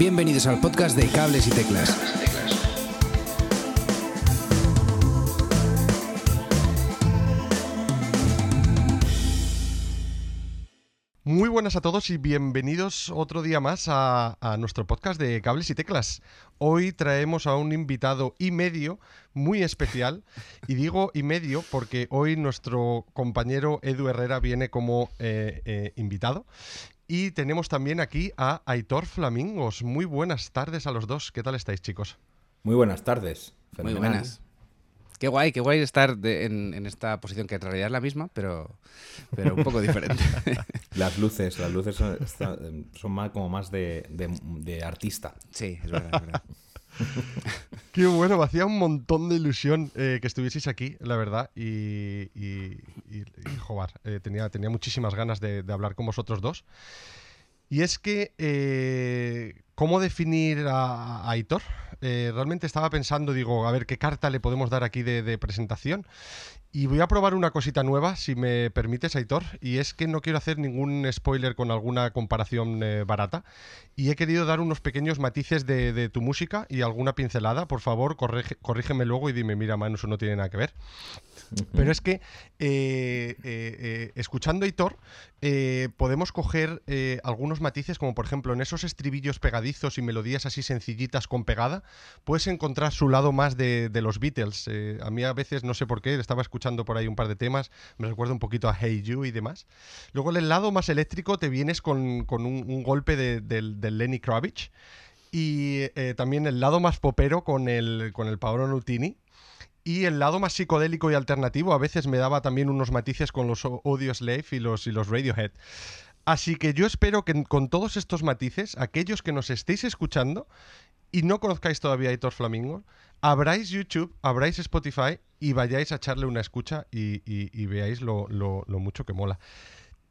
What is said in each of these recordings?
Bienvenidos al podcast de Cables y Teclas. Muy buenas a todos y bienvenidos otro día más a, nuestro podcast de Cables y Teclas. Hoy traemos a un invitado y medio muy especial. Y digo y medio porque hoy nuestro compañero Edu Herrera viene como eh, eh, invitado. Y tenemos también aquí a Aitor Flamingos. Muy buenas tardes a los dos. ¿Qué tal estáis, chicos? Muy buenas tardes. Muy Fenomenal. buenas. Qué guay, qué guay estar de- en, en esta posición que en realidad es la misma, pero, pero un poco diferente. Las luces, las luces son más, como más de, de- de artista. sí, es verdad, es verdad. Qué bueno, me hacía un montón de ilusión eh, que estuvieseis aquí, la verdad. Y, y, y- y, eh, tenía, tenía muchísimas ganas de, hablar con vosotros dos. Y es que, eh, ¿cómo definir a, a Aitor? Realmente estaba pensando, digo, a ver qué carta le podemos dar aquí de presentación. Y voy a probar una cosita nueva, si me permites, Aitor. Y es que no quiero hacer ningún spoiler con alguna comparación eh, barata. Y he querido dar unos pequeños matices de, de tu música y alguna pincelada. Por favor, corrígeme luego y dime, mira, Manu, eso no tiene nada que ver. Pero es que eh, eh, eh, escuchando Hitor podemos coger algunos matices, como por ejemplo en esos estribillos pegadizos y melodías así sencillitas con pegada, puedes encontrar su lado más de, los Beatles. A mí a veces, no sé por qué, estaba escuchando por ahí un par de temas, me recuerda un poquito a Hey You y demás. Luego en el lado más eléctrico te vienes con, con un, golpe de- Lenny Kravitz. Y también el lado más popero con el, con el Paolo Nutini. Y el lado más psicodélico y alternativo a veces me daba también unos matices con los Audio Slave y los, y los Radiohead. Así que yo espero que con todos estos matices, aquellos que nos estéis escuchando y no conozcáis todavía a Hitor Flamingo, abráis YouTube, abráis Spotify y vayáis a echarle una escucha y, veáis lo, mucho que mola.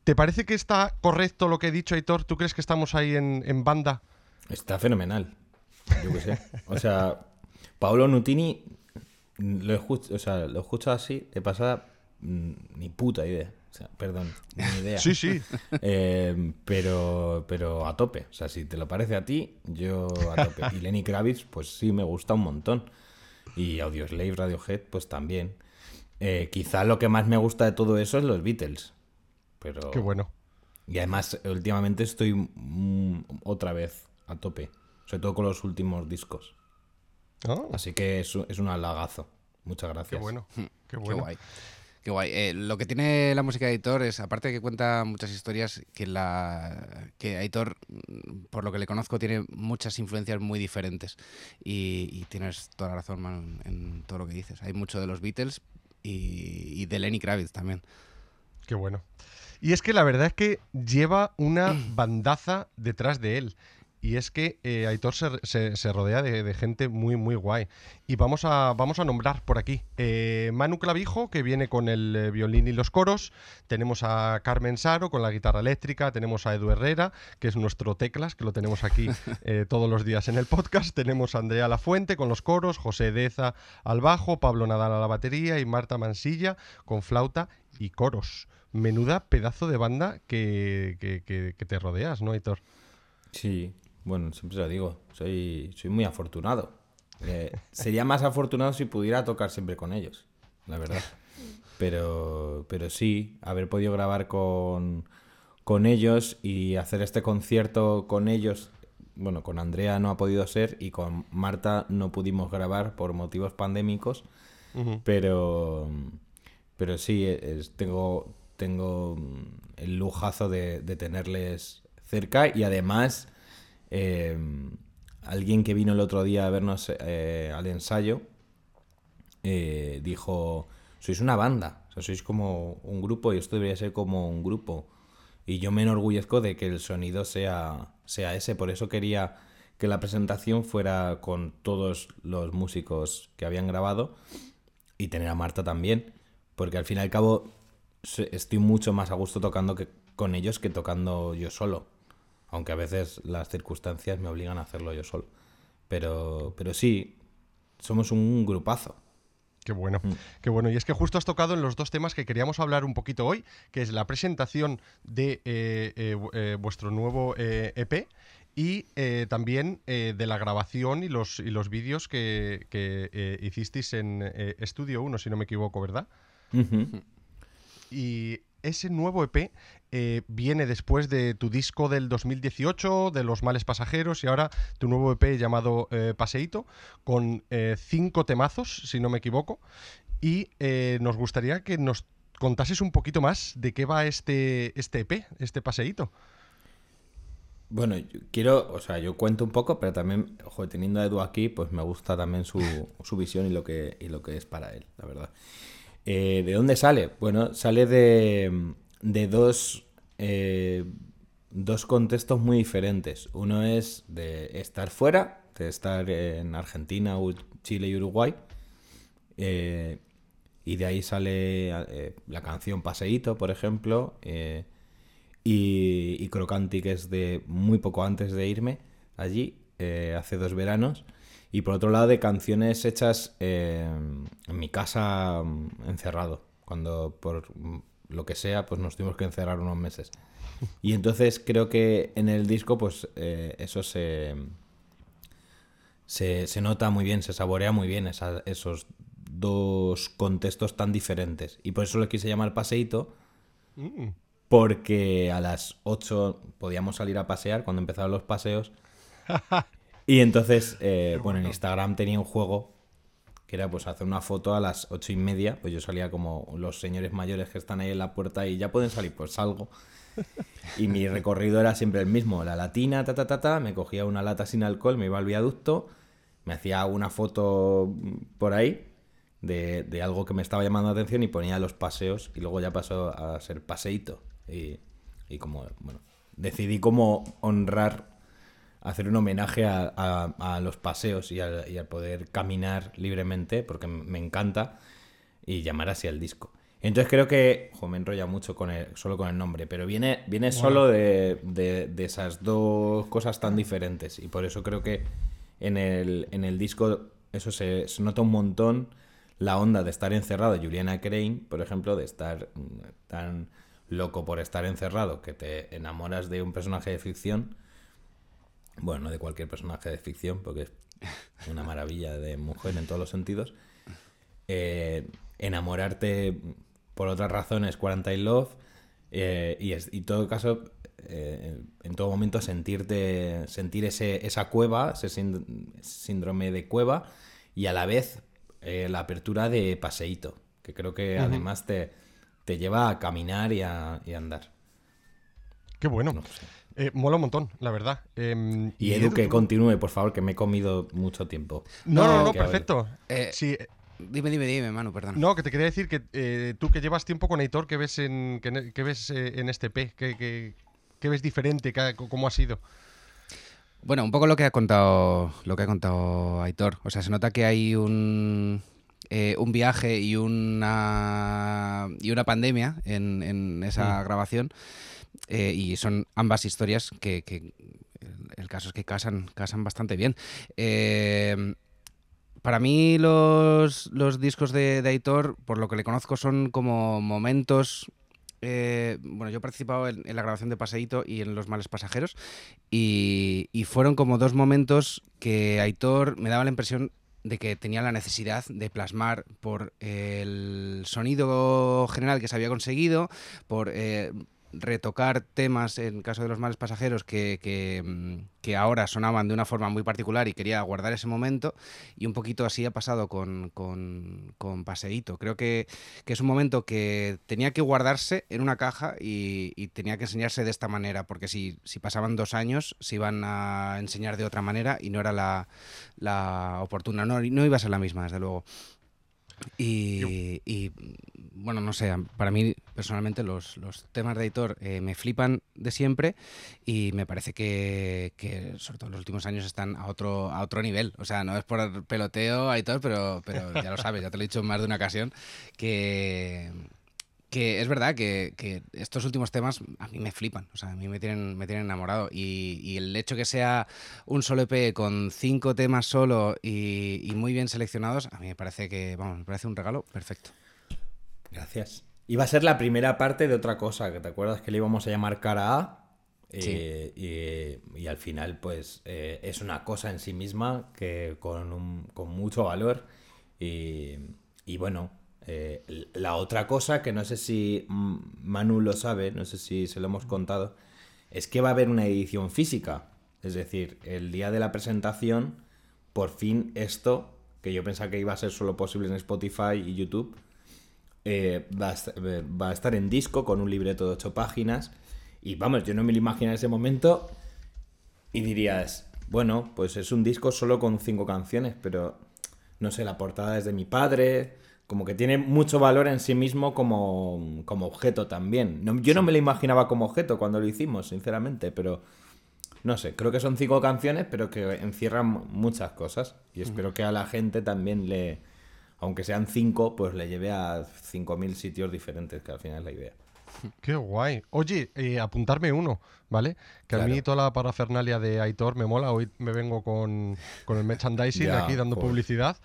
¿Te parece que está correcto lo que he dicho, Aitor? ¿Tú crees que estamos ahí en, en banda? Está fenomenal. Yo qué sé. O sea, Paolo Nutini, lo escucho, o sea, lo escucho así, de pasada, mm, ni puta idea. O sea, perdón, ni idea. Sí, sí. Eh, pero, pero a tope. O sea, si te lo parece a ti, yo a tope. Y Lenny Kravitz, pues sí, me gusta un montón. Y Audioslave, Radiohead, pues también. Eh, quizá lo que más me gusta de todo eso es los Beatles. Pero... Qué bueno. Y además, últimamente estoy mm, otra vez a tope. Sobre todo con los últimos discos. Ah, Así que es, un- es un halagazo. Muchas qué gracias. bueno. Qué Qué bueno. guay. Qué guay. Eh, lo que tiene la música de Aitor es, aparte de que cuenta muchas historias, que la que Aitor, mm, por lo que le conozco, tiene muchas influencias muy diferentes. Y, y tienes toda la razón, Manu, en, en todo lo que dices. Hay mucho de los Beatles y, y de Lenny Kravitz también. Qué bueno. Y es que la verdad es que lleva una bandaza detrás de él. Y es que eh, Aitor se, se- se rodea de, de gente muy, muy guay. Y vamos a, vamos a nombrar por aquí. eh, Manu Clavijo, que viene con el eh, violín y los coros. Tenemos a Carmen Saro con la guitarra eléctrica. Tenemos a Edu Herrera, que es nuestro teclas, que lo tenemos aquí eh, todos los días en el podcast. Tenemos a Andrea Lafuente con los coros, José Deza al bajo, Pablo Nadal a la batería y Marta Mansilla con flauta y coros. Menuda pedazo de banda que, que- que- que te rodeas, ¿no, Hitor? Sí, bueno, siempre lo digo. Soy, soy muy afortunado. Eh, sería más afortunado si pudiera tocar siempre con ellos, la verdad. Pero, pero sí, haber podido grabar con, con ellos y hacer este concierto con ellos. Bueno, con Andrea no ha podido ser y con Marta no pudimos grabar por motivos pandémicos. Pero, pero sí, es- tengo, tengo el lujazo de, de tenerles cerca y además eh, alguien que vino el otro día a vernos eh, al ensayo eh, dijo, sois una banda, sois como un grupo y esto debería ser como un grupo. Y yo me enorgullezco de que el sonido sea, sea ese, por eso quería que la presentación fuera con todos los músicos que habían grabado y tener a Marta también, porque al fin y al cabo estoy mucho más a gusto tocando con ellos que tocando yo solo, aunque a veces las circunstancias me obligan a hacerlo yo solo. Pero, pero sí, somos un grupazo. Qué bueno, qué bueno. Y es que justo has tocado en los dos temas que queríamos hablar un poquito hoy, que es la presentación de eh, eh, eh, vuestro nuevo EP y eh, también eh, de la grabación y los, y los vídeos que, que eh, hicisteis en Estudio 1, si no me equivoco, ¿verdad? Y ese nuevo EP eh, viene después de tu disco del 2018, de Los Males Pasajeros, y ahora tu nuevo EP llamado eh, Paseíto, con eh, cinco temazos, si no me equivoco. Y eh, nos gustaría que nos contases un poquito más de qué va este, este EP, este Paseíto. Bueno, yo quiero, o sea, yo cuento un poco, pero también, ojo, teniendo a Edu aquí, pues me gusta también su, su visión y lo, que, y lo que es para él, la verdad. Eh, ¿De dónde sale? Bueno, sale de, de dos, eh, dos contextos muy diferentes. Uno es de estar fuera, de estar en Argentina, Chile y Uruguay. eh, y de ahí sale la canción Paseíto, por ejemplo. y, y Crocanti, que es de muy poco antes de irme allí, eh, hace dos veranos. Y por otro lado, de canciones hechas eh, en mi casa mm, encerrado, cuando por lo que sea, pues nos tuvimos que encerrar unos meses. Y entonces creo que en el disco, pues eh, eso se, se, se nota muy bien, se saborea muy bien esa- esos dos contextos tan diferentes. Y por eso lo quise llamar Paseíto, Mm, porque a las 8 podíamos salir a pasear cuando empezaron los paseos. Y entonces, eh, bueno, en Instagram tenía un juego que era pues hacer una foto a las ocho y media. Pues yo salía como los señores mayores que están ahí en la puerta y ya pueden salir, pues salgo. Y mi recorrido era siempre el mismo, la latina, ta, ta, ta, ta, me cogía una lata sin alcohol, me iba al viaducto, me hacía una foto por ahí de, de algo que me estaba llamando la atención y ponía los paseos y luego ya pasó a ser paseíto. Y, y como, bueno, decidí como honrar, hacer un homenaje a, a- a los paseos y al, y al poder caminar libremente, porque me encanta, y llamar así al disco. Entonces creo que, jo, me enrolla mucho con el, solo con el nombre, pero viene, viene solo de, de- de esas dos cosas tan diferentes. Y por eso creo que en el, en el disco eso se, se nota un montón la onda de estar encerrado. Juliana Crane, por ejemplo, de estar mm, tan loco por estar encerrado que te enamoras de un personaje de ficción. Bueno, no de cualquier personaje de ficción, porque es una maravilla de mujer en todos los sentidos. Eh, enamorarte por otras razones, Quarantine Love, eh, y, es- y en todo caso, eh, en todo momento sentirte, sentir ese, esa cueva, ese sínd- síndrome de cueva, y a la vez eh, la apertura de paseíto, que creo que además te, te lleva a caminar y a, y a andar. Qué bueno. No sé. Eh, mola un montón, la verdad. Em, Y Edu, que tú- continúe, por favor, que me he comido mucho tiempo. No, no, no, que perfecto. Eh, Sí, eh, Dime, dime, dime, Manu, perdón. no, que te quería decir que eh, tú que llevas tiempo con Aitor, ¿qué ves en, qué ne- qué ves, eh, en este P? ¿Qué, qué- qué ves diferente? ¿Qué ha- ¿Cómo ha sido? Bueno, un poco lo que ha contado, lo que ha contado Aitor. O sea, se nota que hay un, eh, un viaje y una y una pandemia en, en esa grabación. Eh, y son ambas historias que, el- caso es que casan, casan bastante bien. Eh, para mí los, los discos de, Aitor, por lo que le conozco, son como momentos... eh, bueno, yo he participado en, en la grabación de Paseíto y en Los Males Pasajeros y, y fueron como dos momentos que Aitor me daba la impresión de que tenía la necesidad de plasmar por el sonido general que se había conseguido, por eh, retocar temas, en caso de los males pasajeros, que, mm, que ahora sonaban de una forma muy particular y quería guardar ese momento. Y un poquito así ha pasado con, con, Paseíto. Creo que, que es un momento que tenía que guardarse en una caja y, y tenía que enseñarse de esta manera, porque si, si pasaban dos años se iban a enseñar de otra manera y no era la, la oportuna, no, no iba a ser la misma, desde luego. Y, y, bueno, no sé, para mí personalmente los, los temas de editor eh, me flipan de siempre y me parece que, que, sobre todo en los últimos años están a otro, a otro nivel. O sea, no es por peloteo, editor, pero, pero ya lo sabes, ya te lo he dicho en más de una ocasión, que, que es verdad que, que estos últimos temas a mí me flipan, o sea, a mí me tienen, me tienen enamorado. Y, y el hecho que sea un solo EP con cinco temas solo y, y muy bien seleccionados, a mí me parece que, vamos, me parece un regalo perfecto. Gracias. Iba a ser la primera parte de otra cosa, que te acuerdas que le íbamos a llamar cara A. Eh, y, y, al final, pues eh, es una cosa en sí misma que con, un, con mucho valor. Y, y bueno, eh, la otra cosa que no sé si Manu lo sabe, no sé si se lo hemos contado, es que va a haber una edición física. Es decir, el día de la presentación, por fin esto, que yo pensaba que iba a ser solo posible en Spotify y YouTube, eh, va, a estar, en disco con un libreto de ocho páginas. Y vamos, yo no me lo imagino en ese momento. Y dirías, bueno, pues es un disco solo con cinco canciones, pero no sé, la portada es de mi padre. Como que tiene mucho valor en sí mismo como, como objeto también. yo no me lo imaginaba como objeto cuando lo hicimos, sinceramente, pero no sé, creo que son cinco canciones, pero que encierran muchas cosas. Y espero que a la gente también le, aunque sean cinco, pues le lleve a cinco mil sitios diferentes, que al final es la idea. Qué guay. Oye, eh, apuntarme uno, ¿vale? Que a mí toda la parafernalia de Aitor me mola. Hoy me vengo con, el merchandising aquí dando publicidad.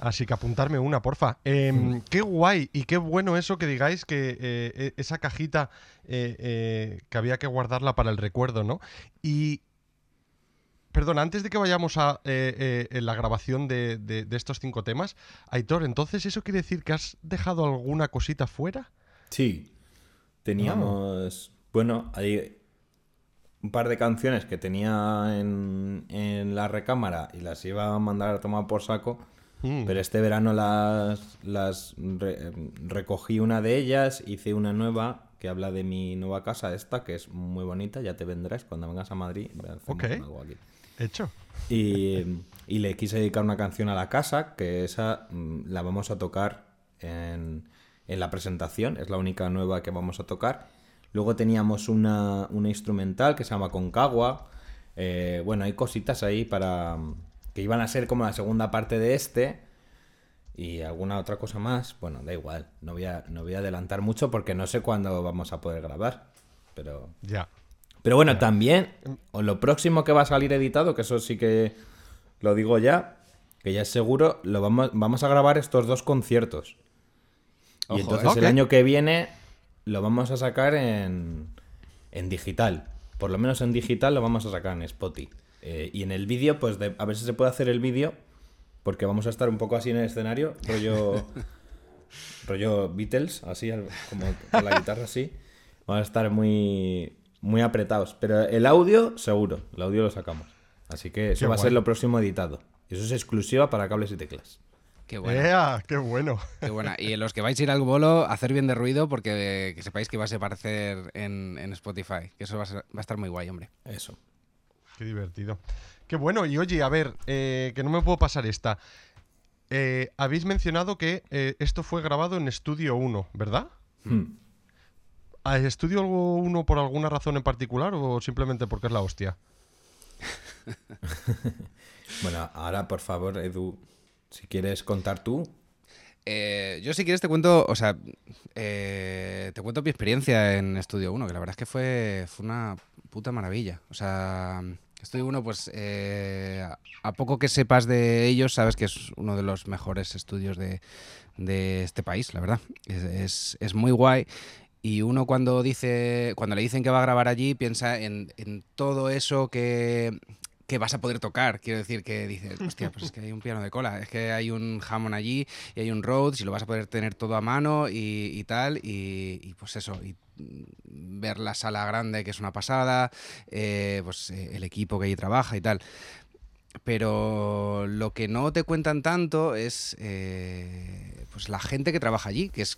Así que apuntarme una, porfa. Em, qué guay y qué bueno eso que digáis que eh, e, esa cajita eh, que había que guardarla para el recuerdo, ¿no? Y Perdón, antes de que vayamos a eh, eh, la grabación de, estos cinco temas, Aitor, entonces eso quiere decir que has dejado alguna cosita fuera? Sí, teníamos, bueno, hay un par de canciones que tenía en, la recámara y las iba a mandar a tomar por saco, mm. pero este verano las, las recogí una de ellas, hice una nueva que habla de mi nueva casa esta, que es muy bonita, ya te vendrás cuando vengas a Madrid. Ok. Algo aquí. Hecho. Y, le quise dedicar una canción a la casa, que esa mm, la vamos a tocar en, la presentación, es la única nueva que vamos a tocar. Luego teníamos una, instrumental que se llama Concagua. Eh, bueno, hay cositas ahí para que iban a ser como la segunda parte de este y alguna otra cosa más. Bueno, da igual, no voy a, no voy a adelantar mucho porque no sé cuándo vamos a poder grabar. Pero ya. Pero bueno, también, o lo próximo que va a salir editado, que eso sí que lo digo ya, que ya es seguro, lo vamos, vamos a grabar estos dos conciertos. y entonces el año que viene lo vamos a sacar en, en digital. Por lo menos en digital lo vamos a sacar en Spotify. Eh, y en el vídeo, pues a ver si se puede hacer el vídeo, porque vamos a estar un poco así en el escenario, rollo, rollo Beatles, así, como con la guitarra así. Vamos a estar muy, muy apretados. Pero el audio, seguro, el audio lo sacamos. Así que eso va a ser lo próximo editado. Y eso es exclusiva para cables y teclas. Qué bueno. ¡Qué bueno! Qué buena. Y en los que vais a ir al bolo, hacer bien de ruido porque que sepáis que va a aparecer en, en Spotify. Que eso va a, estar muy guay, hombre. Eso. Qué divertido. Qué bueno. Y oye, a ver, eh, que no me puedo pasar esta. Eh, habéis mencionado que eh, esto fue grabado en Estudio 1, ¿verdad? Hmm. ¿Estudio algo uno por alguna razón en particular o simplemente porque es la hostia? bueno, ahora por favor, Edu, si quieres contar tú. Eh, yo si quieres te cuento, o sea, eh, te cuento mi experiencia en Estudio 1, que la verdad es que fue, fue una puta maravilla. O sea, Estudio 1, pues eh, a poco que sepas de ellos, sabes que es uno de los mejores estudios de, este país, la verdad. Es, es muy guay. Y uno cuando dice, cuando le dicen que va a grabar allí, piensa en, todo eso que, vas a poder tocar. Quiero decir que dices, hostia, pues es que hay un piano de cola, es que hay un Hammond allí y hay un Rhodes y lo vas a poder tener todo a mano y, tal. Y, pues eso, y ver la sala grande que es una pasada, eh, pues eh, el equipo que allí trabaja y tal. Pero lo que no te cuentan tanto es eh, pues la gente que trabaja allí, que es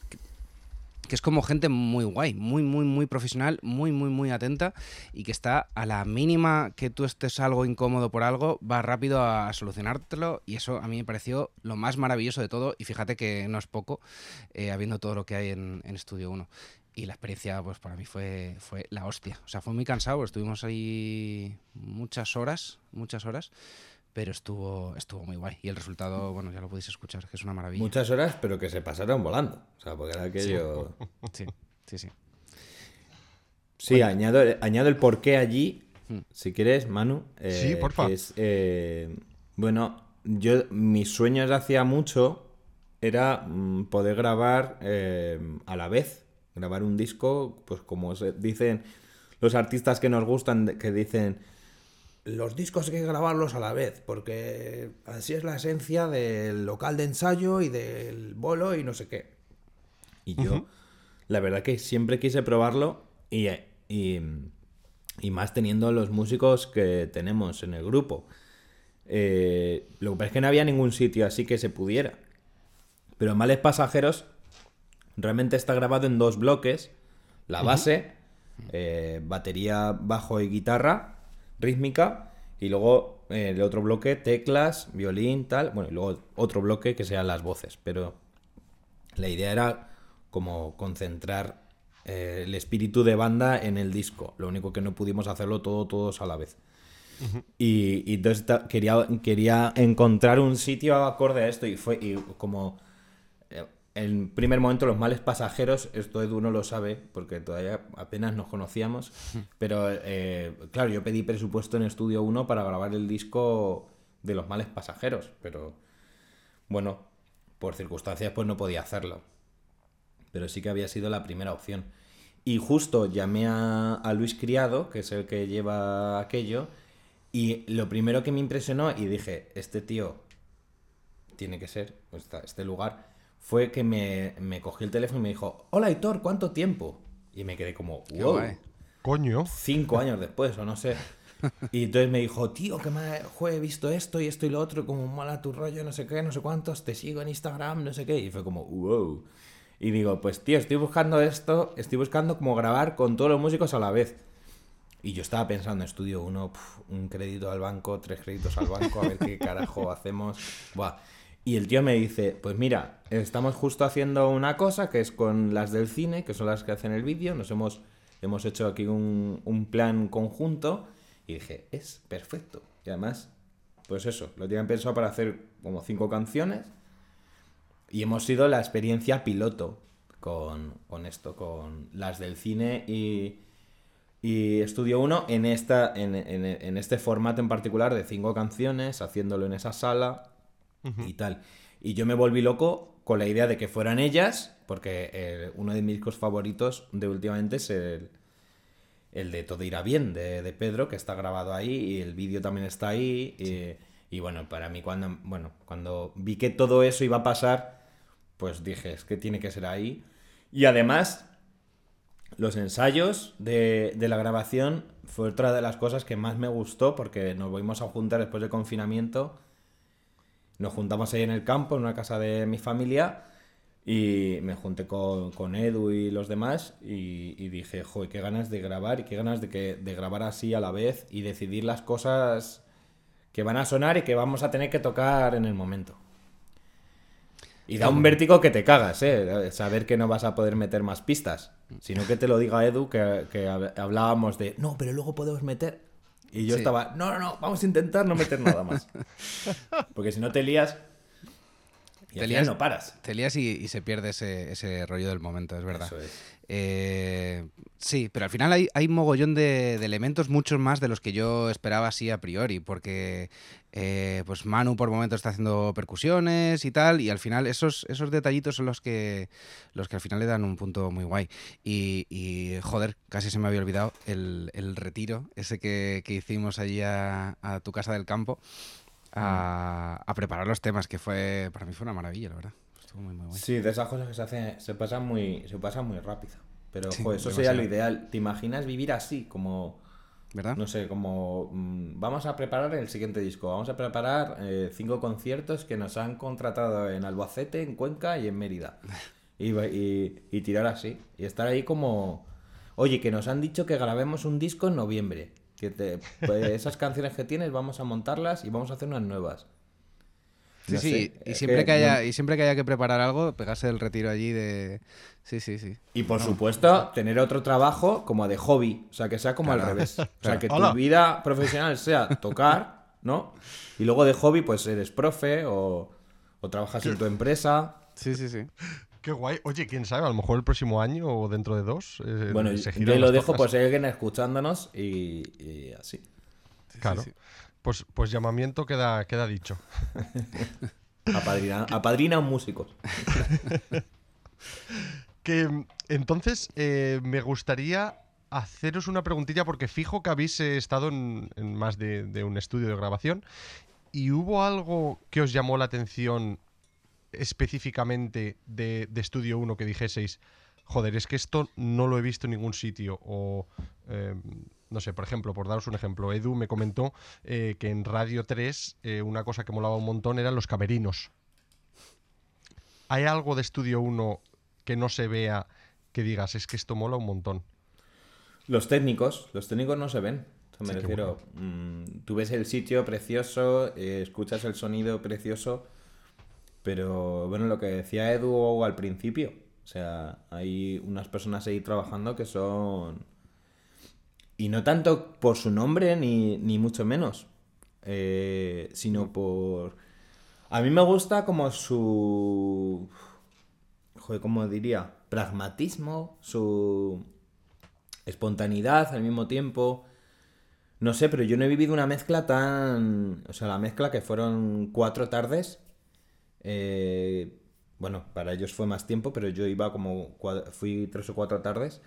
que es como gente muy guay, muy, muy, muy profesional, muy, muy, muy atenta y que está a la mínima que tú estés algo incómodo por algo, va rápido a solucionártelo y eso a mí me pareció lo más maravilloso de todo y fíjate que no es poco eh, habiendo todo lo que hay en, en Estudio 1. Y la experiencia, pues para mí fue, fue la hostia. O sea, fue muy cansado, estuvimos ahí muchas horas, muchas horas pero estuvo, estuvo muy guay. Y el resultado, bueno, ya lo podéis escuchar, que es una maravilla. Muchas horas, pero que se pasaron volando. O sea, porque era aquello. Sí, sí, sí. Sí, añado, añado el porqué allí, hmm. si quieres, Manu. Eh, sí, por favor. Eh, bueno, yo, mis sueños hacía mucho era mm, poder grabar eh, a la vez, grabar un disco, pues como se dicen los artistas que nos gustan que dicen los discos hay que grabarlos a la vez, porque así es la esencia del local de ensayo y del bolo y no sé qué. Y yo, la verdad que siempre quise probarlo y, y, y, más teniendo los músicos que tenemos en el grupo. Eh, lo que pasa es que no había ningún sitio así que se pudiera. Pero Males Pasajeros realmente está grabado en dos bloques. La base, eh, batería, bajo y guitarra rítmica y luego eh, el otro bloque teclas, violín, tal, bueno, y luego otro bloque que sean las voces, pero la idea era como concentrar eh, el espíritu de banda en el disco, lo único que no pudimos hacerlo todo todos a la vez. y, y, entonces quería, quería encontrar un sitio acorde a esto y fue y como en primer momento los males pasajeros, esto Edu no lo sabe porque todavía apenas nos conocíamos, pero eh, claro, yo pedí presupuesto en Estudio 1 para grabar el disco de los males pasajeros, pero bueno, por circunstancias pues no podía hacerlo. Pero sí que había sido la primera opción. Y justo llamé a, Luis Criado, que es el que lleva aquello, y lo primero que me impresionó y dije, este tío tiene que ser, este lugar fue que me, me cogió el teléfono y me dijo, hola Hitor, ¿cuánto tiempo? Y me quedé como, wow. Coño. Cinco años después, o no sé. Y entonces me dijo, tío, que me he visto esto y esto y lo otro, como mala tu rollo, no sé qué, no sé cuántos, te sigo en Instagram, no sé qué. Y fue como, wow. Y digo, pues tío, estoy buscando esto, estoy buscando como grabar con todos los músicos a la vez. Y yo estaba pensando, estudio uno, un crédito al banco, tres créditos al banco, a ver qué carajo hacemos. Buah. Y el tío me dice, pues mira, estamos justo haciendo una cosa que es con las del cine, que son las que hacen el vídeo, nos hemos, hemos hecho aquí un, plan conjunto y dije, es perfecto. Y además, pues eso, lo tienen pensado para hacer como cinco canciones y hemos sido la experiencia piloto con, esto, con las del cine y, y Estudio 1 en, esta, en, en este formato en particular de cinco canciones, haciéndolo en esa sala y tal. Y yo me volví loco con la idea de que fueran ellas, porque eh, uno de mis discos favoritos de últimamente es el, el de Todo irá bien, de, Pedro, que está grabado ahí, y el vídeo también está ahí. Y, bueno, para mí cuando, bueno, cuando vi que todo eso iba a pasar, pues dije, es que tiene que ser ahí. Y además, los ensayos de, de, la grabación fue otra de las cosas que más me gustó porque nos volvimos a juntar después del confinamiento nos juntamos ahí en el campo, en una casa de mi familia, y me junté con, Edu y los demás y, dije, joder, qué ganas de grabar y qué ganas de, que, de grabar así a la vez y decidir las cosas que van a sonar y que vamos a tener que tocar en el momento. Y da un vértigo que te cagas, ¿eh? Saber que no vas a poder meter más pistas. Sino que te lo diga Edu, que, que hablábamos de, no, pero luego podemos meter. Y yo estaba, no, no, no, vamos a intentar no meter nada más. Porque si no te lías, y te lías, no paras. Te lías y, se pierde ese, ese, rollo del momento, es verdad. Eh, sí, pero al final hay, hay mogollón de, elementos, muchos más de los que yo esperaba así a priori, porque eh, pues Manu por momentos está haciendo percusiones y tal, y al final esos, esos detallitos son los que, los que al final le dan un punto muy guay. Y, joder, casi se me había olvidado el, retiro, ese que, hicimos allí a tu casa del campo a, preparar los temas, que fue para mí fue una maravilla, la verdad. Estuvo muy, muy Sí, de esas cosas que se hacen, se pasan muy, se pasan muy rápido. Pero eso sería lo ideal. ¿Te imaginas vivir así? Como. ¿Verdad? No sé, como. Mm, vamos a preparar el siguiente disco. Vamos a preparar eh, cinco conciertos que nos han contratado en Albacete, en Cuenca y en Mérida. Y, y, y tirar así. Y estar ahí como. Oye, que nos han dicho que grabemos un disco en noviembre que te, pues, esas canciones que tienes vamos a montarlas y vamos a hacer unas nuevas. Sí, sí, y siempre, que, haya, y siempre que haya que preparar algo, pegarse el retiro allí de... Sí, sí, sí. Y por supuesto, tener otro trabajo como de hobby, o sea, que sea como al revés. O sea, que tu vida profesional sea tocar, ¿no? Y luego de hobby, pues eres profe o, o trabajas en tu empresa. Sí, sí, sí. Qué guay. Oye, quién sabe, a lo mejor el próximo año o dentro de dos. Eh, bueno, yo lo dejo pues hay alguien escuchándonos y, así. claro. Pues, pues llamamiento queda, queda dicho. apadrina, a un músico. que entonces eh, me gustaría haceros una preguntilla porque fijo que habéis eh, estado en, en más de, de un estudio de grabación y hubo algo que os llamó la atención específicamente de, de Estudio 1 que dijeseis, joder, es que esto no lo he visto en ningún sitio o... eh, no sé, por ejemplo, por daros un ejemplo, Edu me comentó eh, que en Radio 3 eh, una cosa que molaba un montón eran los camerinos. ¿Hay algo de Estudio 1 que no se vea que digas, es que esto mola un montón? Los técnicos, los técnicos no se ven. Me Sí, refiero, mm, tú ves el sitio precioso, eh, escuchas el sonido precioso, pero bueno, lo que decía Edu al principio, o sea, hay unas personas ahí trabajando que son... Y no tanto por su nombre, ni, ni mucho menos, eh, sino por... A mí me gusta como su... Joder, ¿cómo diría? Pragmatismo, su espontaneidad al mismo tiempo. No sé, pero yo no he vivido una mezcla tan... O sea, la mezcla que fueron cuatro tardes. eh, Bueno, para ellos fue más tiempo, pero yo iba como... Fui tres o cuatro tardes.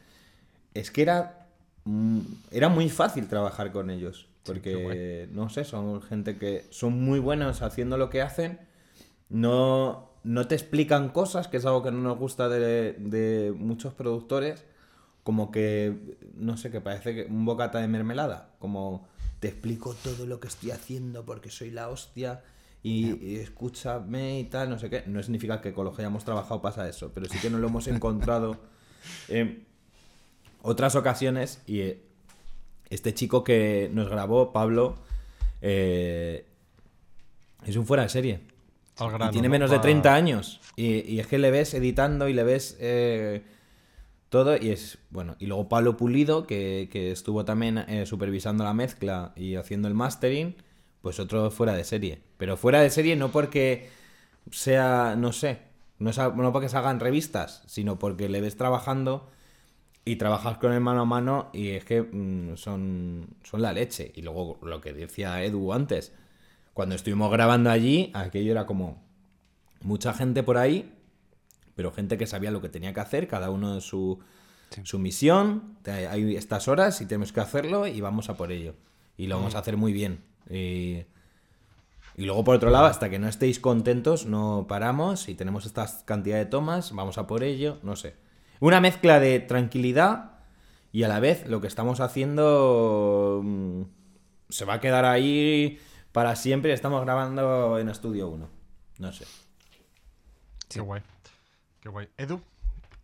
Es que era... mm, Era muy fácil trabajar con ellos. Porque, no sé, son gente que son muy buenos haciendo lo que hacen. No, no te explican cosas, que es algo que no nos gusta de, de muchos productores como que, no sé, que parece que un bocata de mermelada. Como te explico todo lo que estoy haciendo porque soy la hostia y, y escúchame y tal, no sé qué. No significa que con los que hayamos trabajado pasa eso, pero sí que nos lo hemos encontrado en otras ocasiones y eh, este chico que nos grabó, Pablo, eh, es un fuera de serie. Y tiene ¿no? menos de Pa- 30 años. Y, y es que le ves editando y le ves eh, todo. Y es bueno. Y luego Pablo Pulido, que, que estuvo también eh, supervisando la mezcla y haciendo el mastering. Pues otro fuera de serie. Pero fuera de serie no porque sea, no sé, no, no porque salgan revistas, sino porque le ves trabajando y trabajas con él mano a mano y es que mm, son, son la leche. Y luego lo que decía Edu antes, cuando estuvimos grabando allí, aquello era como mucha gente por ahí, pero gente que sabía lo que tenía que hacer, cada uno en su, su misión, hay estas horas y tenemos que hacerlo y vamos a por ello. Y lo vamos a hacer muy bien. Y, y luego, por otro lado, hasta que no estéis contentos, no paramos y tenemos esta cantidad de tomas, vamos a por ello, no sé. Una mezcla de tranquilidad y a la vez lo que estamos haciendo mm, se va a quedar ahí para siempre. Estamos grabando en Estudio 1. No sé. Qué guay. Qué guay. Edu,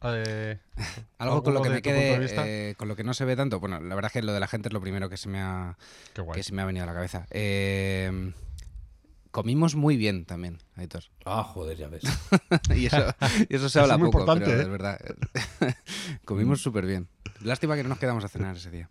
eh, Algo con lo que eh, con lo que no se ve tanto. Bueno, la verdad es que lo de la gente es lo primero que se me ha, que se me ha venido a la cabeza. Eh, comimos muy bien también, Aitor. Ah, joder, ya ves. y, eso, y eso se Eso habla es muy poco, importante, pero ¿eh? es verdad. comimos súper bien. Lástima que no nos quedamos a cenar ese día.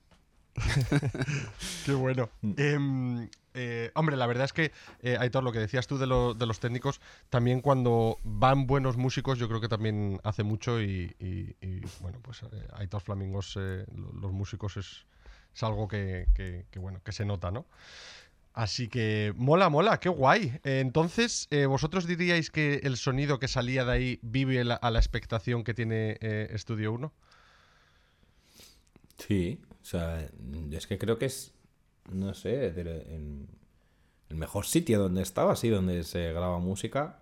Qué bueno. Mm. Em, eh, hombre, la verdad es que, eh, Aitor, lo que decías tú de, lo- de los técnicos, también cuando van buenos músicos, yo creo que también hace mucho y, y- y, bueno, pues eh, Aitor Flamingos, eh, lo- los músicos es, es algo que, que- que, bueno, que se nota, ¿no? Así que mola, mola, qué guay. Eh, entonces, eh, ¿vosotros diríais que el sonido que salía de ahí vive la- a la expectación que tiene eh, Estudio 1? Sí, o sea, es que creo que es, no sé, en- el mejor sitio donde estaba, así, donde se graba música,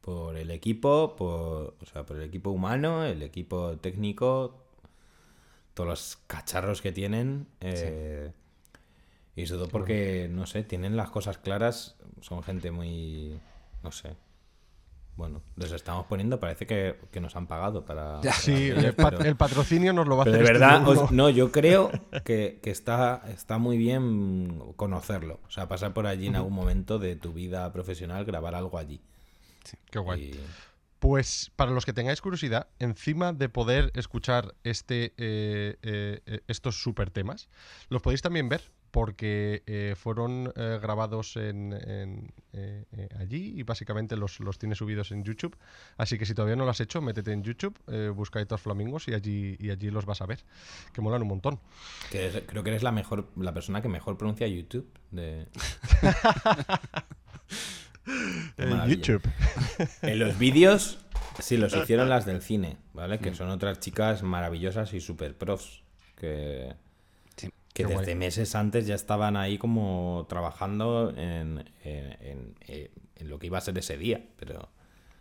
por el equipo, por, o sea, por el equipo humano, el equipo técnico, todos los cacharros que tienen, eh, y sobre todo porque, no sé, tienen las cosas claras, son gente muy, no sé. Bueno, les estamos poniendo, parece que, que nos han pagado para... para Sí, el, pa- pero- el patrocinio nos lo va a pero de hacer verdad, Estudio os- 1. no, yo creo que, que está, está muy bien conocerlo. O sea, pasar por allí en algún momento de tu vida profesional, grabar algo allí. Qué guay. Y- Pues para los que tengáis curiosidad, encima de poder escuchar este, eh, eh, eh, estos super temas, los podéis también ver porque eh, fueron eh, grabados en, en, eh, allí y básicamente los, los tiene subidos en YouTube. Así que si todavía no lo has hecho, métete en YouTube, busca Aitor Flamingos y allí, y allí los vas a ver, que molan un montón. que creo que eres la mejor, la persona que mejor pronuncia YouTube. De... YouTube. En los vídeos, sí, los hicieron las del cine, ¿vale? Que son otras chicas maravillosas y super profs. Que. Que Qué desde guay. meses antes ya estaban ahí como trabajando en, en- en- en- en lo que iba a ser ese día. Pero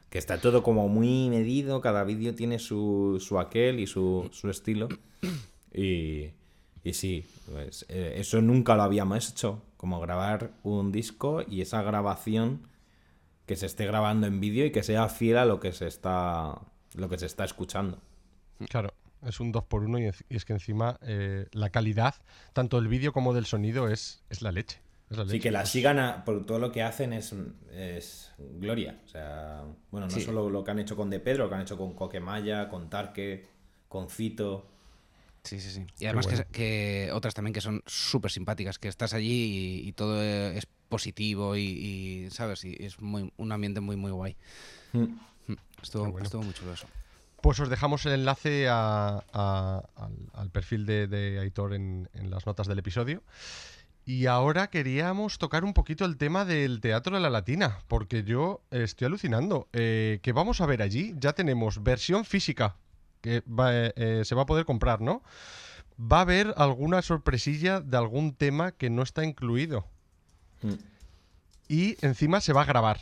que está todo como muy medido, cada vídeo tiene su, su aquel y su, su estilo. Y, y sí, pues, eh, eso nunca lo habíamos hecho, como grabar un disco y esa grabación que se esté grabando en vídeo y que sea fiel a lo que se está, lo que se está escuchando. Claro, es un 2 por 1 y, es que encima eh, la calidad, tanto del vídeo como del sonido, es, es la leche. Es la Sí, que la sigan a- por todo lo que hacen es, es gloria. O sea, bueno, no Sí. solo lo que han hecho con De Pedro, lo que han hecho con Coquemaya, con Tarque, con Fito. Sí, sí, sí. Y además bueno. que, que otras también que son súper simpáticas, que estás allí y, y todo es positivo y, y, ¿sabes? Y es muy, un ambiente muy, muy guay. Mm. Estuvo, Qué bueno. estuvo muy chulo eso. Pues os dejamos el enlace a- a- al, al perfil de, de Aitor en, en las notas del episodio. Y ahora queríamos tocar un poquito el tema del Teatro de la Latina, porque yo estoy alucinando. Eh, ¿Qué vamos a ver allí? Ya tenemos versión física, que va, eh, se va a poder comprar, ¿no? Va a haber alguna sorpresilla de algún tema que no está incluido. Mm. Y encima se va a grabar.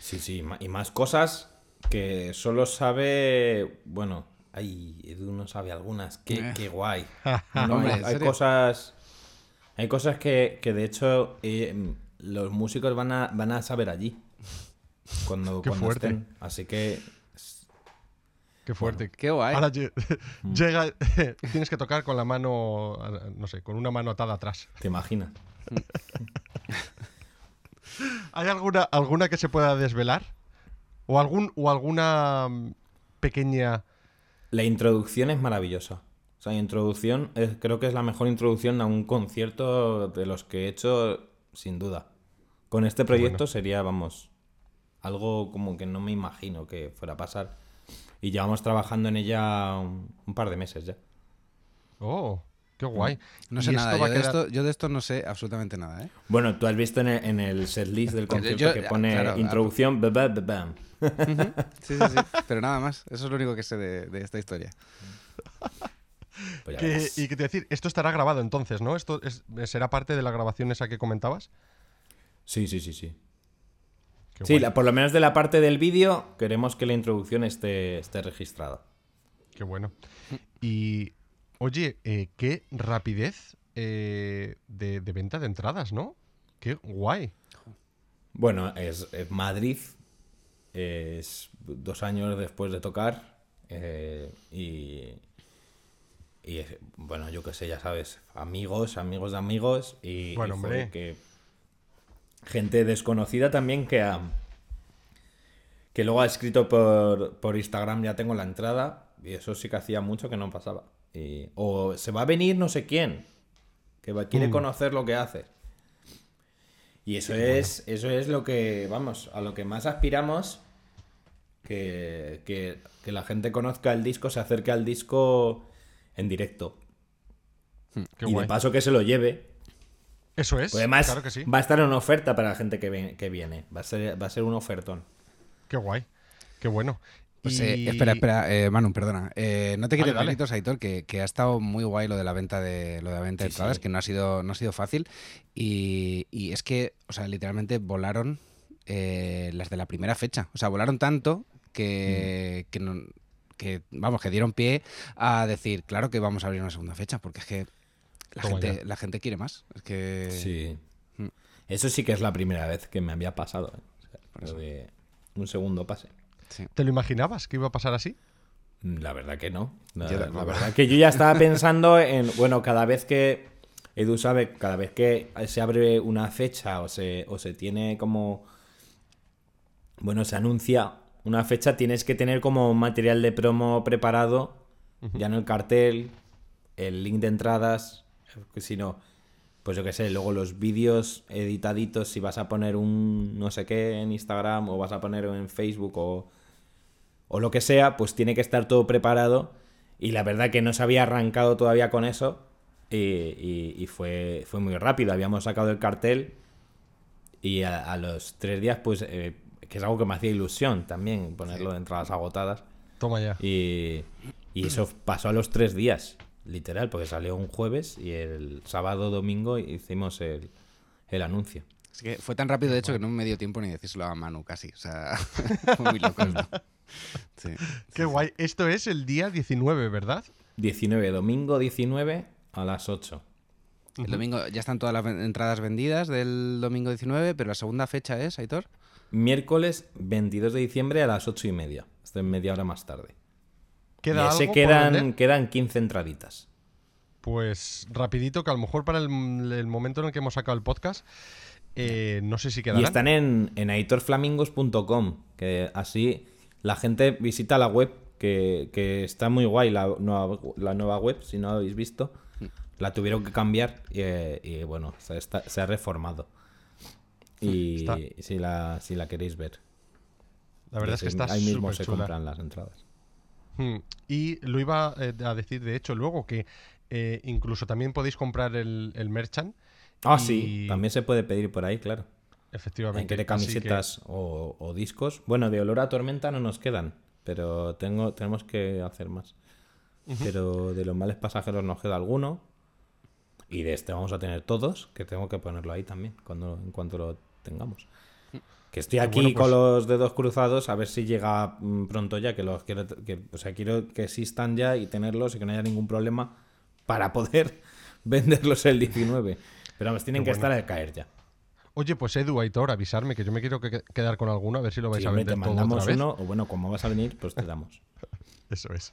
Sí, sí, y más cosas que solo sabe. Bueno, ay, Edu no sabe algunas. Qué, Eh. qué guay. No, No, hombre, ¿en hay cosas. Hay cosas que, que de hecho eh, los músicos van a, van a saber allí. Cuando, Qué cuando fuerte. estén. Así que. Qué fuerte. Qué guay. Ahora lle- llega, tienes que tocar con la mano, no sé, con una mano atada atrás. Te imaginas. ¿Hay alguna, alguna que se pueda desvelar? ¿O, algún, o alguna mm, pequeña... La introducción es maravillosa. O sea, la introducción es- creo que es la mejor introducción a un concierto de los que he hecho, sin duda. Con este proyecto bueno. sería, vamos, algo como que no me imagino que fuera a pasar. Y llevamos trabajando en ella un, un par de meses ya. Oh, qué guay. No sé nada. Yo de, esto, yo de esto no sé absolutamente nada, ¿eh? Bueno, tú has visto en el, en el setlist del concierto yo- que pone claro, claro. introducción, ba, Sí, sí, sí. Pero nada más. Eso es lo único que sé de, de esta historia. Pues Que- y que te decir, esto estará grabado entonces, ¿no? ¿Esto es- será parte de la grabación esa que comentabas? Sí, sí, sí, sí. Qué Sí, la- por lo menos de la parte del vídeo queremos que la introducción esté, esté registrada. Qué bueno. Y, oye, eh, qué rapidez eh, de, de venta de entradas, ¿no? Qué guay. Bueno, es, es Madrid, es dos años después de tocar eh, y, y bueno, yo qué sé, ya sabes, amigos, amigos de amigos y, Bueno, y, hombre. joder, que gente desconocida también que ha, que luego ha escrito por, por Instagram ya tengo la entrada y eso sí que hacía mucho que no pasaba. Y- o se va a venir no sé quién, que va- quiere Mm. conocer lo que hace. Y eso es, eso es lo que, vamos, a lo que más aspiramos, que, que- que la gente conozca el disco, se acerque al disco en directo. Qué y guay. de paso que se lo lleve. Eso es. Pues además, claro que sí. va a estar en oferta para la gente que viene. Va a, ser, va a ser un ofertón. Qué guay. Qué bueno. Pues, eh, espera, espera, eh, Manu, perdona. Eh, no te quites dale. méritos, Aitor, que, que ha estado muy guay lo de la venta de lo de la venta de entradas, sí. que no ha sido, no ha sido fácil. Y, y es que, o sea, literalmente volaron eh, las de la primera fecha. O sea, volaron tanto que, Mm. que, no- que, vamos, que dieron pie a decir, claro que vamos a abrir una segunda fecha, porque es que la, gente, la gente quiere más. Es que Sí. Mm. Eso sí que es la primera vez que me había pasado. ¿eh? O sea, de un segundo pase. Sí. ¿Te lo imaginabas que iba a pasar así? La verdad que no. La, Yo la verdad que yo ya estaba pensando en, bueno, cada vez que, Edu sabe, cada vez que se abre una fecha o se, o se tiene como, bueno, se anuncia una fecha, tienes que tener como material de promo preparado, ya en el cartel, el link de entradas, que si no, pues yo qué sé, luego los vídeos editaditos, si vas a poner un no sé qué en Instagram o vas a poner en Facebook o o lo que sea, pues tiene que estar todo preparado. Y la verdad que no se había arrancado todavía con eso. Y, y- y fue, fue muy rápido. Habíamos sacado el cartel. Y a, a los tres días, pues, eh, que es algo que me hacía ilusión también, ponerlo de entradas agotadas. Toma ya. Y, Y eso pasó a los tres días, literal, porque salió un jueves y el sábado, domingo hicimos el, el anuncio. Es que fue tan rápido, de hecho, que no me dio tiempo ni decírselo a Manu casi. O sea, fue muy loco esto. Sí, Qué guay. Esto es el día 19, ¿verdad? 19, domingo 19 a las 8. El domingo ya están todas las entradas vendidas del domingo 19, pero la segunda fecha es, Aitor. Miércoles 22 de diciembre a las 8 y media. Esto es media hora más tarde. Y ¿Queda ese algo quedan, quedan 15 entraditas. Pues rapidito, que a lo mejor para el, el momento en el que hemos sacado el podcast, eh, no sé si quedarán. Y están en, en aitorflamingos.com, que así la gente visita la web, que, que está muy guay la nueva, la nueva web, si no la habéis visto. La tuvieron que cambiar y, eh, y, bueno, se, está- se ha reformado. Y Está- si, la, si la queréis ver. La verdad es que Ahí está Ahí mismo se chula. compran las entradas. Hmm. Y lo iba eh, a decir, de hecho, luego que eh, incluso también podéis comprar el, el merchant. Ah, Y- sí, también se puede pedir por ahí, claro. Efectivamente. Hay que así que- camisetas o, o discos. Bueno, de olor a tormenta no nos quedan, pero tengo, tenemos que hacer más. Pero de los males pasajeros nos queda alguno. Y de este vamos a tener todos, que tengo que ponerlo ahí también, cuando, en cuanto lo tengamos. Que estoy Y aquí bueno, pues- con los dedos cruzados a ver si llega mm, pronto ya, que los quiero, que, o sea, quiero que existan ya y tenerlos y que no haya ningún problema para poder venderlos el 19. Pero vamos, tienen Qué que bueno. estar al caer ya. Oye, pues Edu, Aitor, avisarme, que yo me quiero que- quedar con alguno, a ver si lo vais Sí, a hombre, vender te todo mandamos otra vez. uno, o bueno, como vas a venir, pues te damos. Eso es.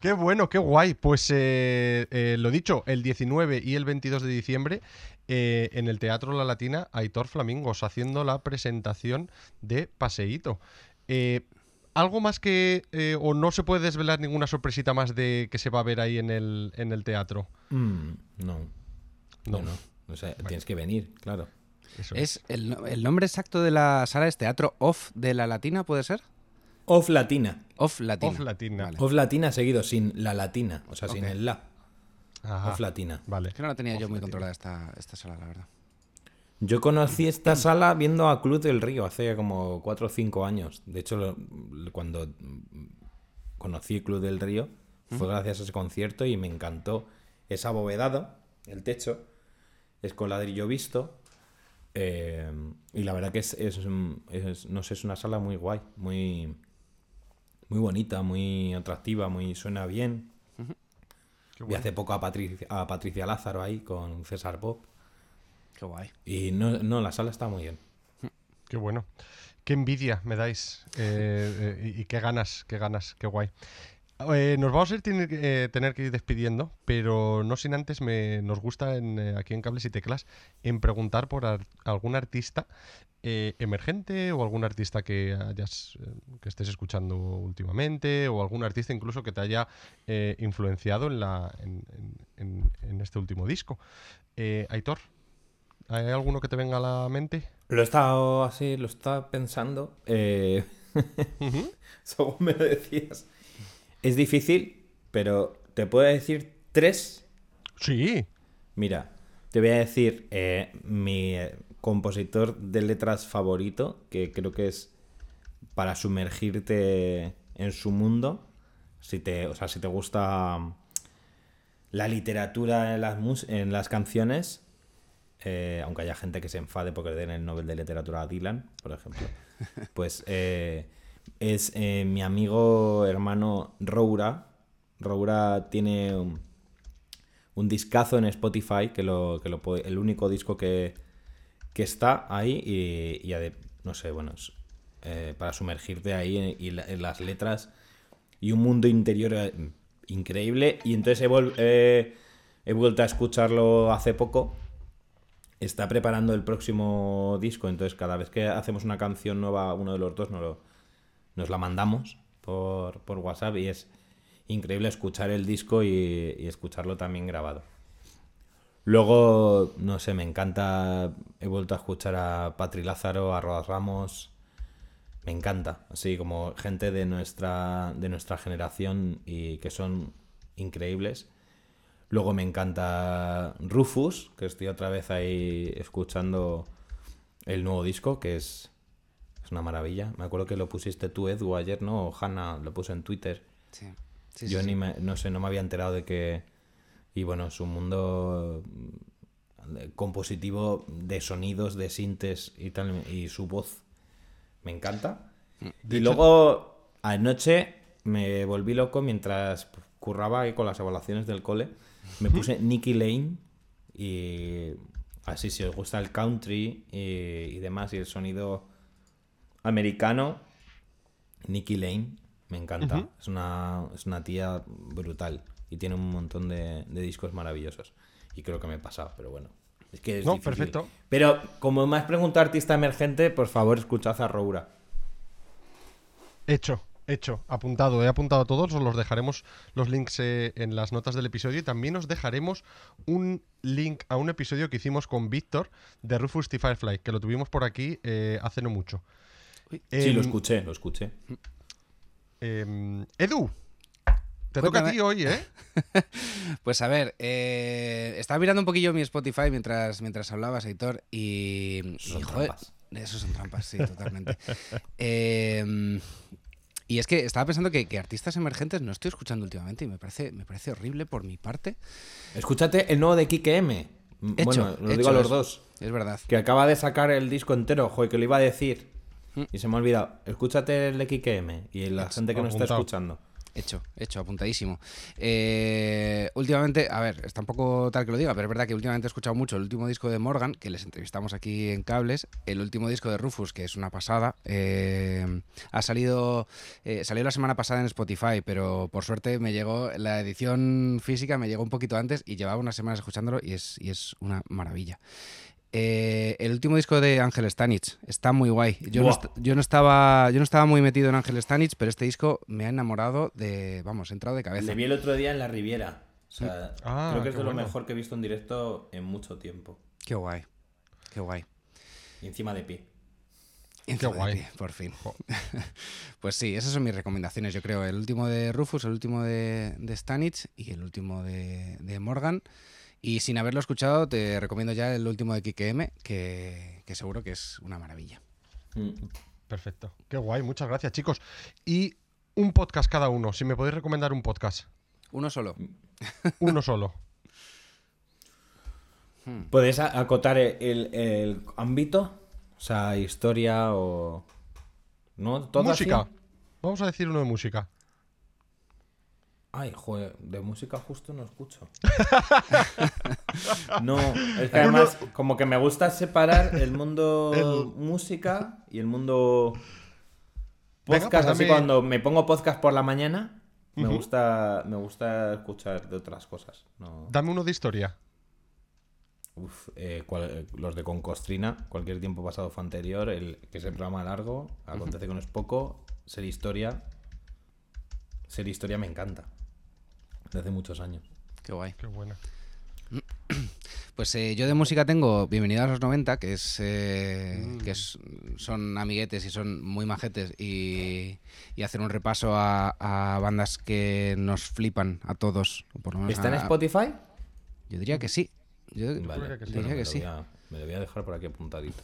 Qué bueno, qué guay. Pues eh, eh, lo dicho, el 19 y el 22 de diciembre eh, en el Teatro La Latina, Aitor Flamingos haciendo la presentación de Paseíto. ¿Algo más que... o no se puede desvelar ninguna sorpresita más de que se va a ver ahí en el, en el teatro? Mm, no. No. No, no. O sea, tienes que venir, claro. Eso Es el, el nombre exacto de la sala es Teatro Off de la Latina, ¿puede ser? Off latina. Off Latina. Off Latina. Vale. Off latina seguido, sin la latina. O sea, sin el la. Ajá, Off latina. Vale. Es que no la tenía yo muy Latina. controlada esta, esta sala, la verdad. Yo conocí esta sala viendo a Club del Río hace como 4 o 5 años. De hecho, lo- cuando conocí Club del Río fue gracias a ese concierto y me encantó. Es abovedado, el techo, es con ladrillo visto. eh, y la verdad que es, es, es- no sé, es una sala muy guay, muy, muy bonita, muy atractiva, muy suena bien. Qué bueno. hace poco a Patricia, a Patricia Lázaro ahí con César Bob. Qué guay. Y no, no, la sala está muy bien. Qué bueno. Qué envidia me dais. eh, eh, y, y qué ganas, qué ganas, qué guay. Eh, nos vamos a ir, tener, que- eh, tener que ir despidiendo, pero no sin antes me, nos gusta en, eh, aquí en Cables y Teclas en preguntar por ar- algún artista eh, emergente o algún artista que hayas que estés escuchando últimamente o algún artista incluso que te haya influenciado en, la, en, en- en- en este último disco. Aitor, ¿hay alguno que te venga a la mente? Lo he estado así, lo estaba pensando. según me lo decías. Es difícil, pero te puedo decir tres. Sí. Mira, te voy a decir eh, mi eh, compositor de letras favorito, que creo que es para sumergirte en su mundo. Si te, o sea, si te gusta la literatura en las, mus- en las canciones, eh, aunque haya gente que se enfade porque le den el Nobel de Literatura a Dylan, por ejemplo, pues eh, es eh, mi amigo hermano Roura. Roura tiene un, un discazo en Spotify, que, lo, que lo el único disco que, que está ahí y, y ade- no sé, bueno, eh, para sumergirte ahí en, y en las letras y un mundo interior eh, increíble. Y entonces he, he vuelto a escucharlo hace poco. Está preparando el próximo disco, entonces cada vez que hacemos una canción nueva, uno de los dos nos, lo- nos la mandamos por, por WhatsApp y es increíble escuchar el disco y, escucharlo también grabado. Luego, no sé, me encanta, he vuelto a escuchar a Patri Lázaro, a Rodas Ramos, me encanta, así como gente de nuestra, de nuestra generación y que son increíbles. Luego me encanta Rufus, que estoy otra vez ahí escuchando el nuevo disco, que es, es una maravilla. Me acuerdo que lo pusiste tú, Edu, ayer, ¿no? O Hanna lo puso en Twitter. Sí. Sí, Yo sí, ni sí. me- no sé, no me había enterado de que... Y bueno, su mundo mm, compositivo de sonidos, de sintes y tal, y su voz me encanta. De y hecho- luego anoche me volví loco mientras curraba ahí con las evaluaciones del cole. Me puse Nicky Lane y así si os gusta el country y, y demás y el sonido americano, Nicky Lane me encanta. es, una, es una tía brutal y tiene un montón de, de discos maravillosos. Y creo que me he pasado, pero bueno. Es que es No, difícil. perfecto. Pero como me has preguntado artista emergente, por favor escuchad a Roura. Hecho, hecho, apuntado. He apuntado a todos, os los dejaremos los links eh, en las notas del episodio y también os dejaremos un link a un episodio que hicimos con Víctor de Rufus T. Firefly, que lo tuvimos por aquí eh, hace no mucho. Sí, Em, lo escuché, lo escuché. em, Edu, te toca a ti hoy, ¿eh? Pues a ver, eh, estaba mirando un poquillo mi Spotify mientras, mientras hablabas, Aitor, y. Son y, joder, trampas. Eso son trampas, sí, totalmente. Eh, y es que estaba pensando que, que artistas emergentes no estoy escuchando últimamente y me parece, me parece horrible por mi parte. Escúchate el nuevo de Kike M. Hecho, bueno, lo hecho digo a los dos. Es verdad. Que acaba de sacar el disco entero, joder, que lo iba a decir. Mm. Y se me ha olvidado. Escúchate el de Kike M. Y la gente que nos está escuchando. Hecho, hecho, apuntadísimo. Eh, últimamente, a ver, es tampoco tal que lo diga, pero es verdad que últimamente he escuchado mucho el último disco de Morgan, que les entrevistamos aquí en Cables, el último disco de Rufus, que es una pasada. eh, ha salido, eh, salió la semana pasada en Spotify, pero por suerte me llegó, la edición física me llegó un poquito antes y llevaba unas semanas escuchándolo y es, y es una maravilla. Eh, el último disco de Ángel Stanich está muy guay. Yo no, Buah. est- yo no estaba yo no estaba muy metido en Ángel Stanich, pero este disco me ha enamorado de, vamos, he entrado de cabeza. Le vi el otro día en la Riviera. O sea, Ah, creo que es qué de lo mejor que he visto en directo en mucho tiempo. Qué guay. Qué guay. Y encima de. Encima de guay. pie, por fin. pues sí, esas son mis recomendaciones, yo creo. El último de Rufus, el último de, de Stanich y el último de, de Morgan. Y sin haberlo escuchado, te recomiendo ya el último de Kike M, que, que seguro que es una maravilla. Mm. Perfecto. Qué guay, muchas gracias, chicos. Y un podcast cada uno, si me podéis recomendar un podcast. Uno solo. Uno solo. ¿Puedes a- acotar el, el- el ámbito? O sea, historia o... ¿No? ¿Todo música. así? Vamos a decir uno de música. Ay, joder, de música justo no escucho. no, es que además como que me gusta separar el mundo El- música y el mundo Venga, podcast. pues Así cuando me pongo podcast por la mañana, me gusta me gusta escuchar de otras cosas. No. Dame uno de historia. Uf, eh, cual- eh, los de Concostrina, cualquier tiempo pasado fue anterior, el que es el programa largo, acontece que no es poco, ser historia, ser historia me encanta. Desde hace muchos años. Qué guay. Qué buena. Pues eh, yo de música tengo Bienvenida a los 90, que es eh, que es- son amiguetes y son muy majetes y, y hacen un repaso a, a bandas que nos flipan a todos. o por lo menos ¿Está en a- Spotify? Yo diría que sí. Yo Vale, que sí. diría bueno, que me, lo sí. voy a, me lo voy a dejar por aquí apuntadito.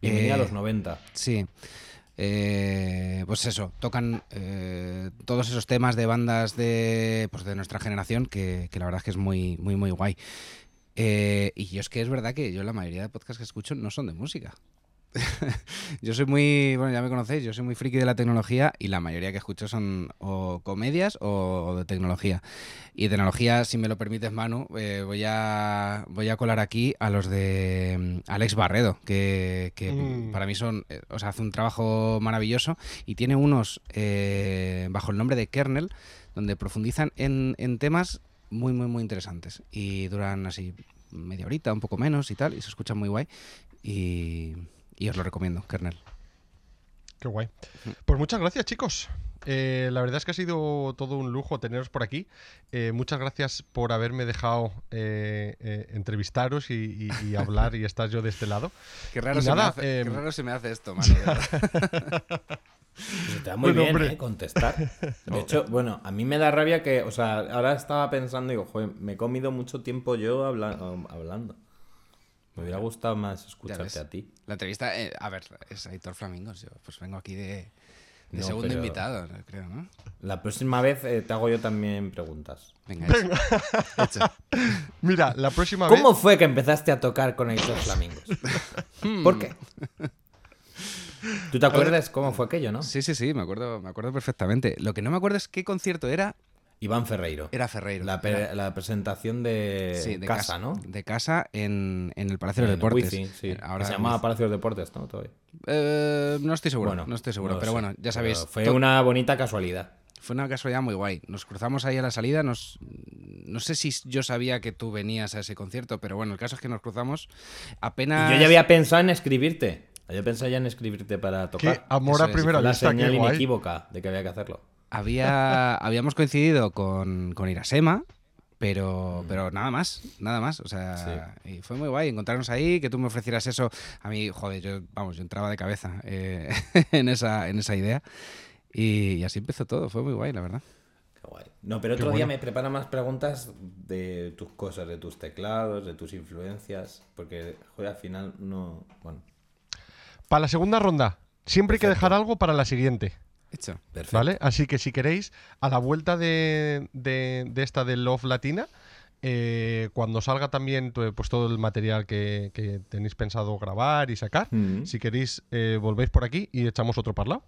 Bienvenida a Eh, los 90. Sí. Eh, pues eso, tocan eh, todos esos temas de bandas de, pues de nuestra generación que, la verdad es que es muy, muy, muy guay. Eh, y yo es que es verdad que yo la mayoría de podcasts que escucho no son de música. yo soy muy, bueno, ya me conocéis, yo soy muy friki de la tecnología y la mayoría que escucho son o comedias o, o de tecnología. Y de tecnología, si me lo permites, Manu, eh, voy, a, voy a colar aquí a los de mm, Alex Barredo, que, que Mm. para mí son, eh, o sea, hace un trabajo maravilloso y tiene unos eh, bajo el nombre de Kernel, donde profundizan en, en temas muy, muy, muy interesantes. Y duran así media horita, un poco menos y tal, y se escuchan muy guay. Y, y os lo recomiendo, Kernel. Qué guay. Pues muchas gracias, chicos. Eh, la verdad es que ha sido todo un lujo teneros por aquí. Eh, muchas gracias por haberme dejado eh, eh, entrevistaros y, y- y hablar y estar yo de este lado. Qué raro Y se me nada, hace- qué em, raro se me hace esto, mano. Se te da muy Bueno, bien. ¿eh? Contestar. De hecho, bueno, a mí me da rabia que, o sea, ahora estaba pensando, digo, joder, me he comido mucho tiempo yo habla- hablando. Me hubiera gustado más escucharte a ti. La entrevista, eh, a ver, es Aitor Flamingos. Yo pues vengo aquí de, De No, segundo pero invitado, creo, ¿no? La próxima vez eh, te hago yo también preguntas. Venga, hecho. Hecho. Mira, la próxima vez. ¿Cómo fue que empezaste a tocar con Aitor Flamingos? ¿Por qué? ¿Tú te acuerdas cómo fue aquello, no? Sí, sí, sí, me acuerdo, me acuerdo perfectamente. Lo que no me acuerdo es qué concierto era. Iván Ferreiro. Era Ferreiro. La, pe- Era- la presentación de, sí, de casa, ¿no? De casa en, en el Palacio de Deportes. Wifi, sí. Ahora se llamaba. Palacio de los Deportes, ¿no? Todavía. Eh, no estoy seguro, Bueno, no estoy seguro. no pero sé. bueno, ya sabéis. Pero Fue una bonita casualidad. fue una casualidad muy guay. Nos cruzamos ahí a la salida. Nos, no sé si yo sabía que tú venías a ese concierto, pero bueno, el caso es que nos cruzamos. Apenas. Y yo ya había pensado en escribirte. Yo pensaba ya en escribirte para tocar. Qué amor Eso a es, primera Fue la vista, señal qué guay. inequívoca de que había que hacerlo. Había, habíamos coincidido con, con Irasema, pero, pero nada más, nada más. O sea, y fue muy guay encontrarnos ahí, que tú me ofrecieras eso. A mí, joder, yo, vamos, yo entraba de cabeza eh, en, esa, en esa idea. Y, y así empezó todo, fue muy guay, la verdad. Qué guay. No, pero otro Qué día bueno. me prepara más preguntas de tus cosas, de tus teclados, de tus influencias. Porque, joder, al final no. Bueno, Para la segunda ronda, siempre hay que dejar algo para la siguiente. Hecho. perfecto. ¿Vale? Así que si queréis, a la vuelta de, de- de esta de Love Latina, eh, cuando salga también pues, todo el material que, que tenéis pensado grabar y sacar, Mm. si queréis, eh, volvéis por aquí y echamos otro parlado.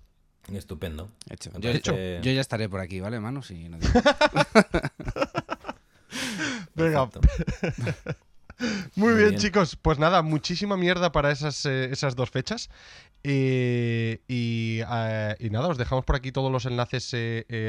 Estupendo. Hecho. Yo, ya estaré por aquí, ¿vale, Manu? Si no digo- Venga. Muy, bien, bien. chicos. Pues nada, muchísima mierda para esas, eh, esas dos fechas. Eh, y, eh, y nada, os dejamos por aquí todos los enlaces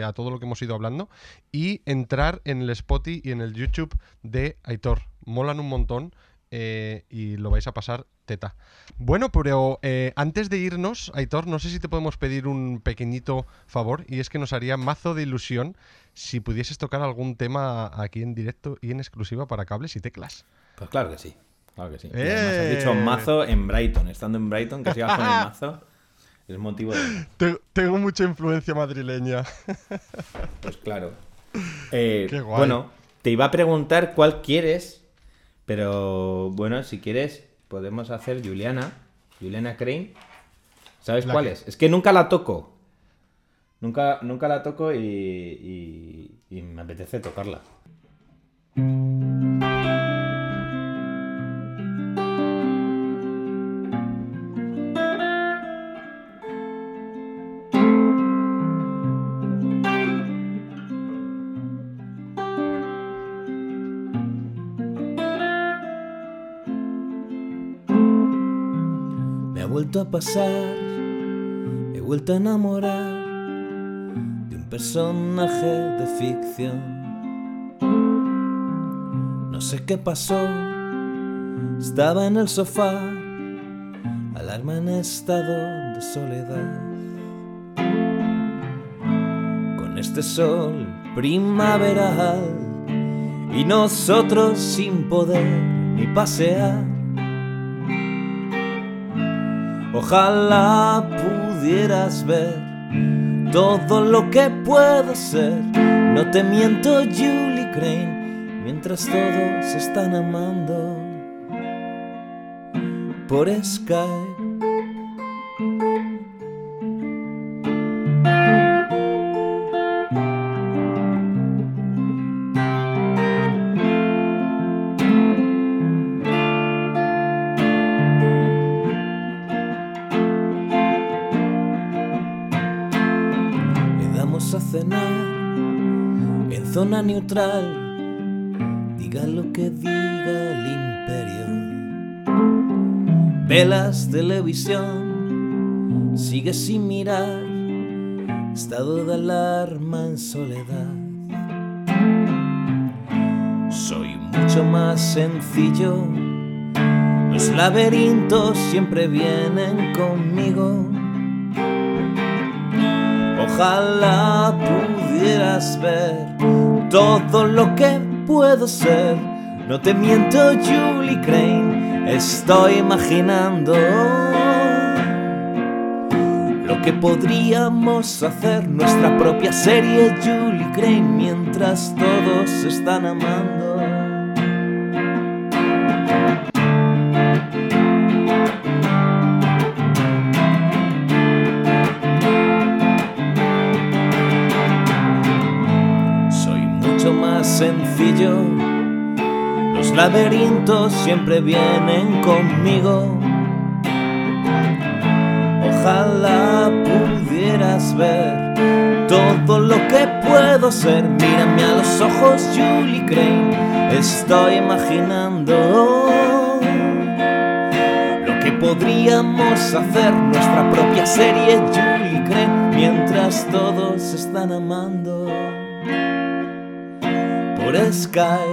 a todo lo que hemos ido hablando. Y entrar en el Spotify y en el YouTube de Aitor. Molan un montón y lo vais a pasar teta. Bueno, pero eh, antes de irnos, Aitor, no sé si te podemos pedir un pequeñito favor. Y es que nos haría mazo de ilusión si pudieses tocar algún tema aquí en directo y en exclusiva para cables y teclas. Pues claro que sí. Claro que sí. Y ¡Eh! además has dicho mazo en Brighton. Estando en Brighton, que sigas con el mazo. Es motivo de. Te- tengo mucha influencia madrileña. Pues claro. Eh, Qué guay. Bueno, te iba a preguntar cuál quieres, pero bueno, si quieres, podemos hacer Juliana. Juliana Crane. ¿Sabes cuál que- es? Es que nunca la toco. Nunca, nunca la toco y, y- y me apetece tocarla. Pasar, he vuelto a enamorar de un personaje de ficción. No sé qué pasó, estaba en el sofá, alarma en estado de soledad. Con este sol primaveral y nosotros sin poder ni pasear. Ojalá pudieras ver todo lo que puedo ser. No te miento, Julie Crane, mientras todos están amando por Skype. Neutral. Diga lo que diga el imperio. Velas, televisión, sigue sin mirar. Estado de alarma en soledad. Soy mucho más sencillo. Los laberintos siempre vienen conmigo. Ojalá pudieras ver todo lo que puedo ser. No te miento, Julie Crane, estoy imaginando lo que podríamos hacer, nuestra propia serie, Julie Crane, mientras todos están amando. Sencillo. Los laberintos siempre vienen conmigo. Ojalá pudieras ver todo lo que puedo ser. Mírame a los ojos, Julie Crane. Estoy imaginando lo que podríamos hacer. Nuestra propia serie, Julie Crane. Mientras todos están amando por Skype. Qué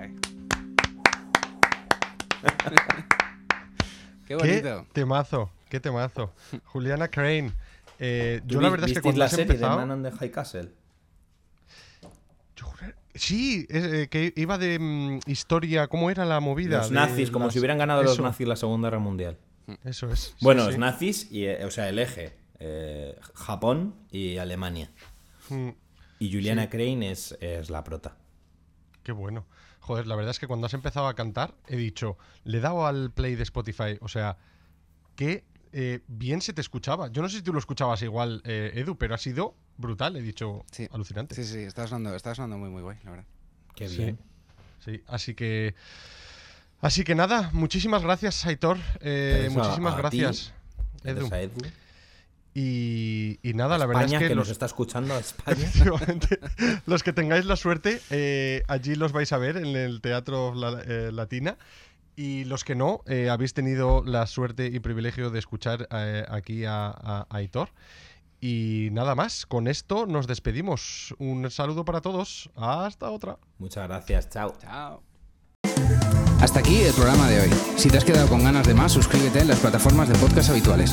Qué Qué bonito. temazo, qué temazo. Juliana Crane. Eh, yo ¿Tú la verdad es que cuando la has serie empezado... de Man on the High Castle? Yo Sí, es, eh, que iba de mm, historia. ¿Cómo era la movida? Los de nazis, como las- si hubieran ganado los eso, nazis la Segunda Guerra Mundial. Eso es. sí, Bueno, sí. los nazis, y, eh, o sea, el eje. eh, Japón y Alemania. Mm, Y Juliana Crane es, es la prota. Qué bueno. Joder, la verdad es que cuando has empezado a cantar, he dicho, le he dado al play de Spotify. O sea, que eh, bien se te escuchaba. Yo no sé si tú lo escuchabas igual, eh, Edu, pero ha sido brutal. He dicho, Sí. alucinante. Sí, sí, está sonando, está sonando muy, muy guay, la verdad. Qué bien. Sí, así que. Así que nada, muchísimas gracias, Aitor. eh, muchísimas a gracias, a Edu. Y, y nada, la verdad es que, que los, nos está escuchando a España. los que tengáis la suerte, eh, allí los vais a ver en el Teatro La- eh, Latina. Y los que no, eh, habéis tenido la suerte y privilegio de escuchar eh, aquí a, a- a Aitor. Y nada más, con esto nos despedimos. Un saludo para todos. Hasta otra. Muchas gracias, chao. Chao. Hasta aquí el programa de hoy. Si te has quedado con ganas de más, suscríbete en las plataformas de podcast habituales.